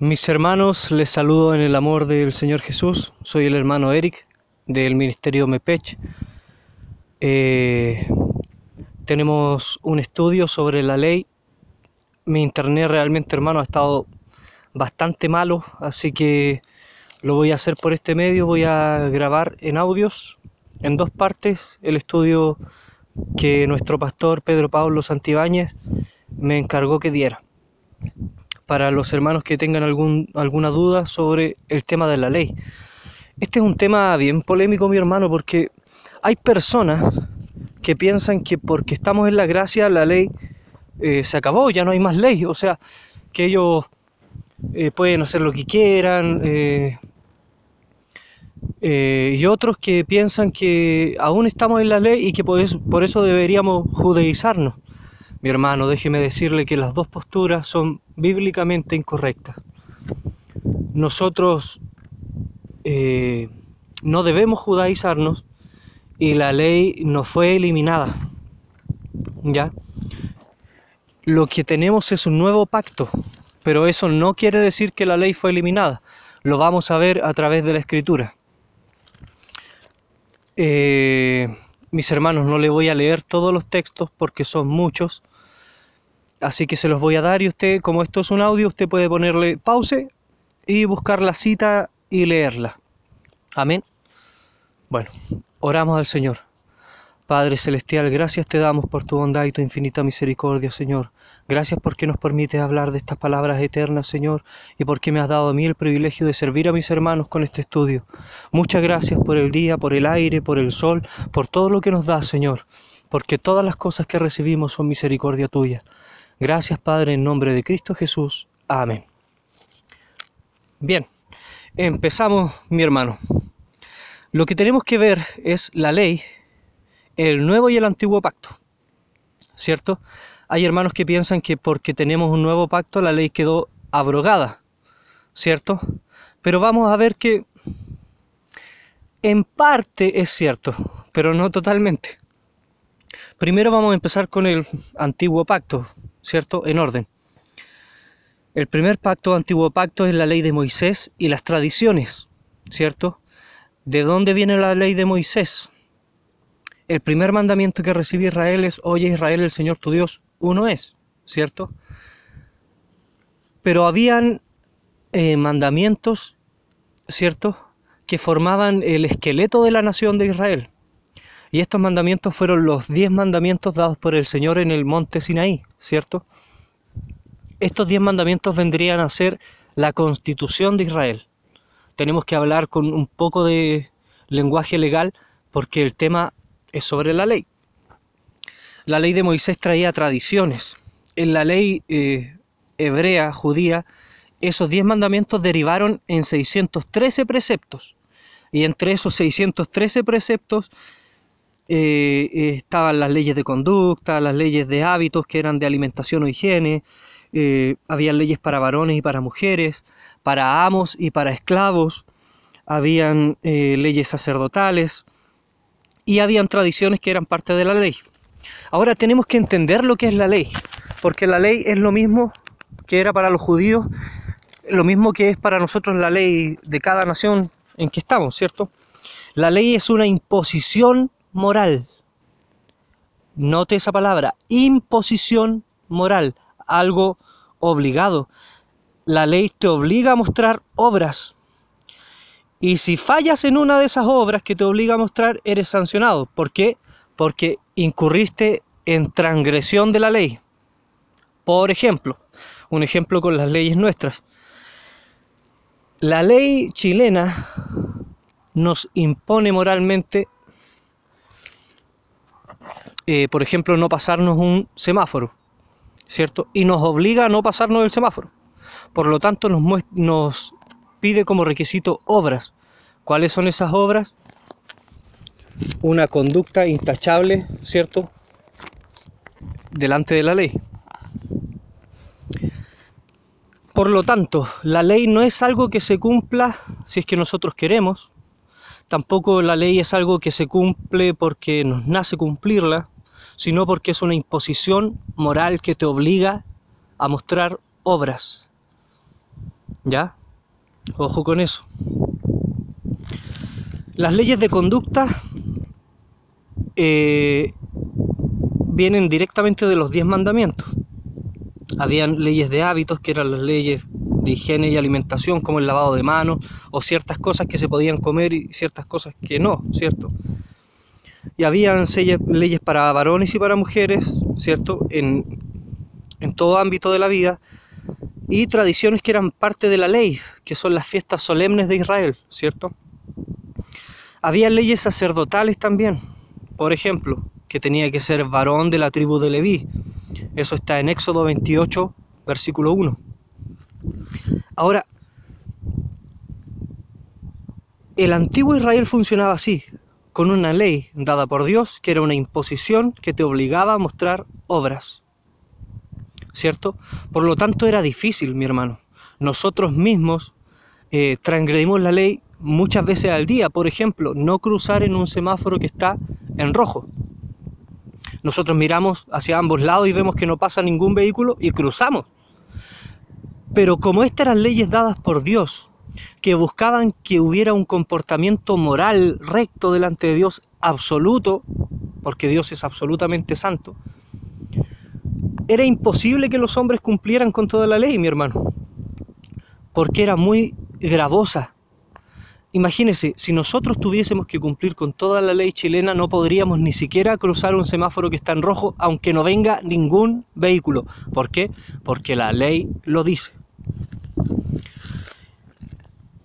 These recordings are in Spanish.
Mis hermanos, les saludo en el amor del Señor Jesús. Soy el hermano Eric del Ministerio Mepech. Eh, tenemos un estudio sobre la ley. Mi internet realmente, hermano, ha estado bastante malo, así que lo voy a hacer por este medio. Voy a grabar en audios, en dos partes, el estudio que nuestro pastor Pedro Pablo Santibáñez me encargó que diera para los hermanos que tengan algún, alguna duda sobre el tema de la ley. Este es un tema bien polémico, mi hermano, porque hay personas que piensan que porque estamos en la gracia la ley eh, se acabó, ya no hay más ley, o sea, que ellos eh, pueden hacer lo que quieran, eh, y otros que piensan que aún estamos en la ley y que por eso, por eso deberíamos judaizarnos. Mi hermano, déjeme decirle que las dos posturas son bíblicamente incorrectas. Nosotros eh, no debemos judaizarnos y la ley no fue eliminada. ¿Ya? Lo que tenemos es un nuevo pacto, pero eso no quiere decir que la ley fue eliminada. Lo vamos a ver a través de la escritura. Eh, mis hermanos, no le voy a leer todos los textos porque son muchos. Así que se los voy a dar y usted, como esto es un audio, usted puede ponerle pause y buscar la cita y leerla. Amén. Bueno, oramos al Señor. Padre Celestial, gracias te damos por tu bondad y tu infinita misericordia, Señor. Gracias porque nos permites hablar de estas palabras eternas, Señor, y porque me has dado a mí el privilegio de servir a mis hermanos con este estudio. Muchas gracias por el día, por el aire, por el sol, por todo lo que nos das, Señor, porque todas las cosas que recibimos son misericordia tuya. Gracias Padre en nombre de Cristo Jesús. Amén. Bien, empezamos mi hermano. Lo que tenemos que ver es la ley, el nuevo y el antiguo pacto. ¿Cierto? Hay hermanos que piensan que porque tenemos un nuevo pacto la ley quedó abrogada. ¿Cierto? Pero vamos a ver que en parte es cierto, pero no totalmente. Primero vamos a empezar con el antiguo pacto, ¿cierto? En orden. El primer pacto, antiguo pacto, es la ley de Moisés y las tradiciones, ¿cierto? ¿De dónde viene la ley de Moisés? El primer mandamiento que recibe Israel es, oye Israel, el Señor tu Dios, uno es, ¿cierto? Pero habían eh, mandamientos, ¿cierto? Que formaban el esqueleto de la nación de Israel. Y estos mandamientos fueron los diez mandamientos dados por el Señor en el monte Sinaí, ¿cierto? Estos diez mandamientos vendrían a ser la constitución de Israel. Tenemos que hablar con un poco de lenguaje legal porque el tema es sobre la ley. La ley de Moisés traía tradiciones. En la ley eh, hebrea, judía, esos diez mandamientos derivaron en 613 preceptos. Y entre esos 613 preceptos eh, eh, estaban las leyes de conducta, las leyes de hábitos que eran de alimentación o higiene, había leyes para varones y para mujeres, para amos y para esclavos, habían leyes sacerdotales y habían tradiciones que eran parte de la ley. Ahora tenemos que entender lo que es la ley, porque la ley es lo mismo que era para los judíos, lo mismo que es para nosotros la ley de cada nación en que estamos, ¿cierto? La ley es una imposición moral. Note esa palabra, imposición moral, algo obligado. La ley te obliga a mostrar obras. Y si fallas en una de esas obras que te obliga a mostrar, eres sancionado. ¿Por qué? Porque incurriste en transgresión de la ley. Por ejemplo, un ejemplo con las leyes nuestras. La ley chilena nos impone moralmente eh, por ejemplo, no pasarnos un semáforo, ¿cierto? Y nos obliga a no pasarnos el semáforo. Por lo tanto, nos, nos pide como requisito obras. ¿Cuáles son esas obras? Una conducta intachable, ¿cierto? Delante de la ley. Por lo tanto, la ley no es algo que se cumpla si es que nosotros queremos. Tampoco la ley es algo que se cumple porque nos nace cumplirla sino porque es una imposición moral que te obliga a mostrar obras. ¿Ya? Ojo con eso. Las leyes de conducta eh, vienen directamente de los diez mandamientos. Habían leyes de hábitos, que eran las leyes de higiene y alimentación, como el lavado de manos, o ciertas cosas que se podían comer y ciertas cosas que no, ¿cierto? Y habían leyes para varones y para mujeres, ¿cierto? En, en todo ámbito de la vida, y tradiciones que eran parte de la ley, que son las fiestas solemnes de Israel, ¿cierto? Había leyes sacerdotales también, por ejemplo, que tenía que ser varón de la tribu de Leví. Eso está en Éxodo 28, versículo 1. Ahora, el antiguo Israel funcionaba así, con una ley dada por Dios, que era una imposición que te obligaba a mostrar obras. ¿Cierto? Por lo tanto era difícil, mi hermano. Nosotros mismos eh, transgredimos la ley muchas veces al día. Por ejemplo, no cruzar en un semáforo que está en rojo. Nosotros miramos hacia ambos lados y vemos que no pasa ningún vehículo y cruzamos. Pero como estas eran leyes dadas por Dios, que buscaban que hubiera un comportamiento moral recto delante de Dios absoluto, porque Dios es absolutamente santo, era imposible que los hombres cumplieran con toda la ley, mi hermano, porque era muy gravosa. Imagínese, si nosotros tuviésemos que cumplir con toda la ley chilena, no podríamos ni siquiera cruzar un semáforo que está en rojo, aunque no venga ningún vehículo. ¿Por qué? Porque la ley lo dice.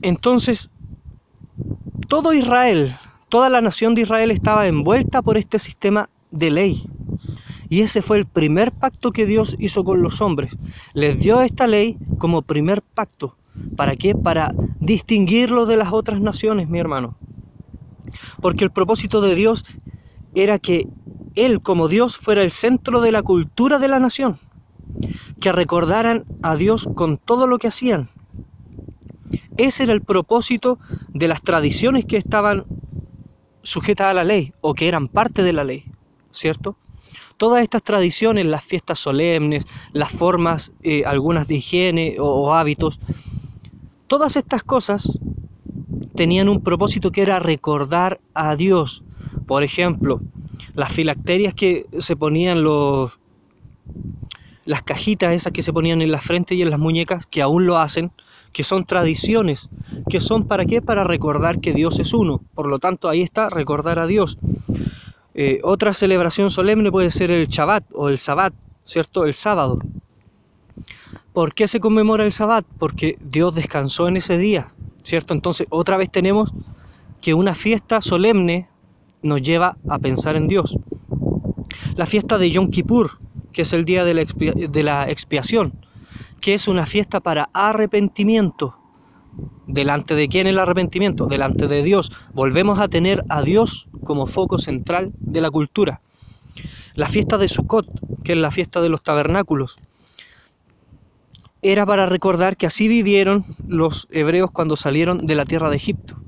Entonces, todo Israel, toda la nación de Israel estaba envuelta por este sistema de ley. Y ese fue el primer pacto que Dios hizo con los hombres. Les dio esta ley como primer pacto. ¿Para qué? Para distinguirlo de las otras naciones, mi hermano. Porque el propósito de Dios era que Él como Dios fuera el centro de la cultura de la nación. Que recordaran a Dios con todo lo que hacían. Ese era el propósito de las tradiciones que estaban sujetas a la ley o que eran parte de la ley, ¿cierto? Todas estas tradiciones, las fiestas solemnes, las formas, eh, algunas de higiene o, hábitos, todas estas cosas tenían un propósito que era recordar a Dios. Por ejemplo, las filacterias que se ponían los las cajitas esas que se ponían en la frente y en las muñecas, que aún lo hacen, que son tradiciones, que son para qué? Para recordar que Dios es uno. Por lo tanto, ahí está, recordar a Dios. Eh, otra celebración solemne puede ser el Shabbat o el Sabbat, ¿cierto? El sábado. ¿Por qué se conmemora el Sabbat? Porque Dios descansó en ese día, ¿cierto? Entonces, otra vez tenemos que una fiesta solemne nos lleva a pensar en Dios. La fiesta de Yom Kippur, que es el día de la, de la expiación, que es una fiesta para arrepentimiento. ¿Delante de quién el arrepentimiento? Delante de Dios. Volvemos a tener a Dios como foco central de la cultura. La fiesta de Sukkot, que es la fiesta de los tabernáculos, era para recordar que así vivieron los hebreos cuando salieron de la tierra de Egipto.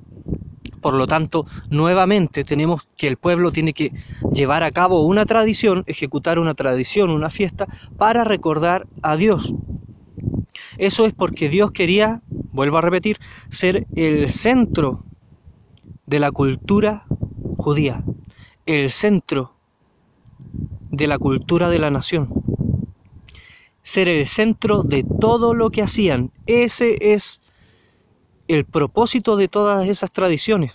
Por lo tanto, nuevamente tenemos que el pueblo tiene que llevar a cabo una tradición, ejecutar una tradición, una fiesta, para recordar a Dios. Eso es porque Dios quería, vuelvo a repetir, ser el centro de la cultura judía, el centro de la cultura de la nación, ser el centro de todo lo que hacían. Ese es el propósito de todas esas tradiciones.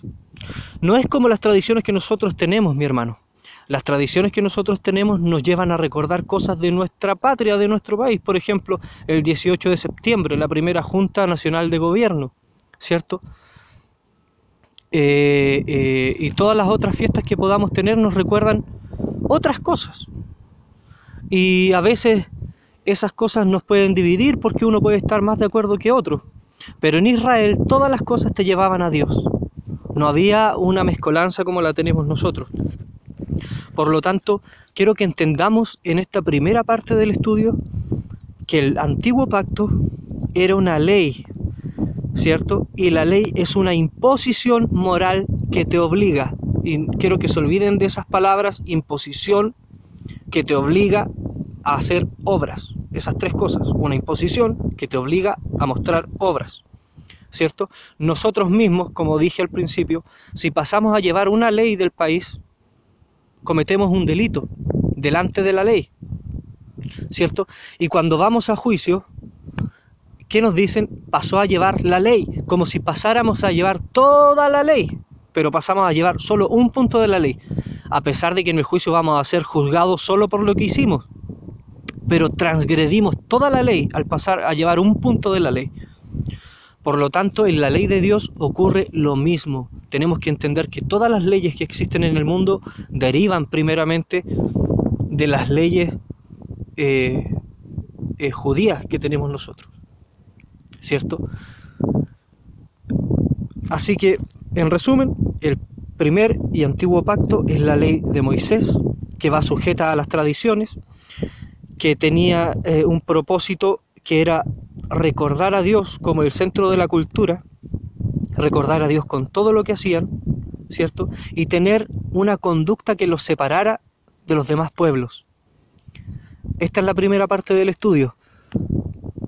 No es como las tradiciones que nosotros tenemos, mi hermano. Las tradiciones que nosotros tenemos nos llevan a recordar cosas de nuestra patria, de nuestro país. Por ejemplo, el 18 de septiembre, la primera Junta Nacional de Gobierno, ¿cierto? Eh, eh, y todas las otras fiestas que podamos tener nos recuerdan otras cosas. Y a veces esas cosas nos pueden dividir porque uno puede estar más de acuerdo que otro. Pero en Israel todas las cosas te llevaban a Dios. No había una mezcolanza como la tenemos nosotros. Por lo tanto, quiero que entendamos en esta primera parte del estudio que el antiguo pacto era una ley, ¿cierto? Y la ley es una imposición moral que te obliga, y quiero que se olviden de esas palabras, imposición que te obliga a hacer obras. esas tres cosas. Una imposición que te obliga a mostrar obras. ¿Cierto? Nosotros mismos, como dije al principio, si pasamos a llevar una ley del país, cometemos un delito delante de la ley. ¿Cierto? Y cuando vamos a juicio, ¿qué nos dicen? Pasó a llevar la ley, como si pasáramos a llevar toda la ley, pero pasamos a llevar solo un punto de la ley, a pesar de que en el juicio vamos a ser juzgados solo por lo que hicimos, pero transgredimos toda la ley al pasar a llevar un punto de la ley. Por lo tanto, en la ley de Dios ocurre lo mismo. Tenemos que entender que todas las leyes que existen en el mundo derivan primeramente de las leyes eh, eh, judías que tenemos nosotros. ¿cierto? Así que, en resumen, el primer y antiguo pacto es la ley de Moisés, que va sujeta a las tradiciones, que tenía eh, un propósito que era recordar a Dios como el centro de la cultura, recordar a Dios con todo lo que hacían, ¿cierto? Y tener una conducta que los separara de los demás pueblos. Esta es la primera parte del estudio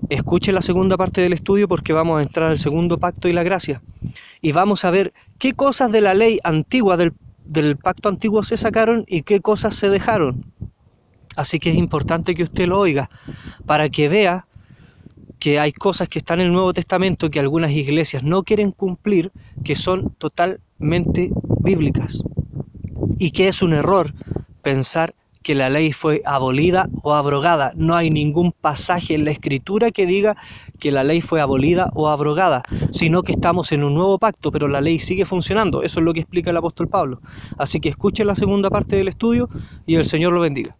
escuche la segunda parte del estudio porque vamos a entrar al segundo pacto y la gracia. Y vamos a ver qué cosas de la ley antigua, del, del pacto antiguo se sacaron y qué cosas se dejaron. Así que es importante que usted lo oiga para que vea que hay cosas que están en el Nuevo Testamento que algunas iglesias no quieren cumplir, que son totalmente bíblicas. Y que es un error pensar que la ley fue abolida o abrogada. No hay ningún pasaje en la escritura que diga que la ley fue abolida o abrogada, sino que estamos en un nuevo pacto, pero la ley sigue funcionando. Eso es lo que explica el apóstol Pablo. Así que escuchen la segunda parte del estudio y el Señor lo bendiga.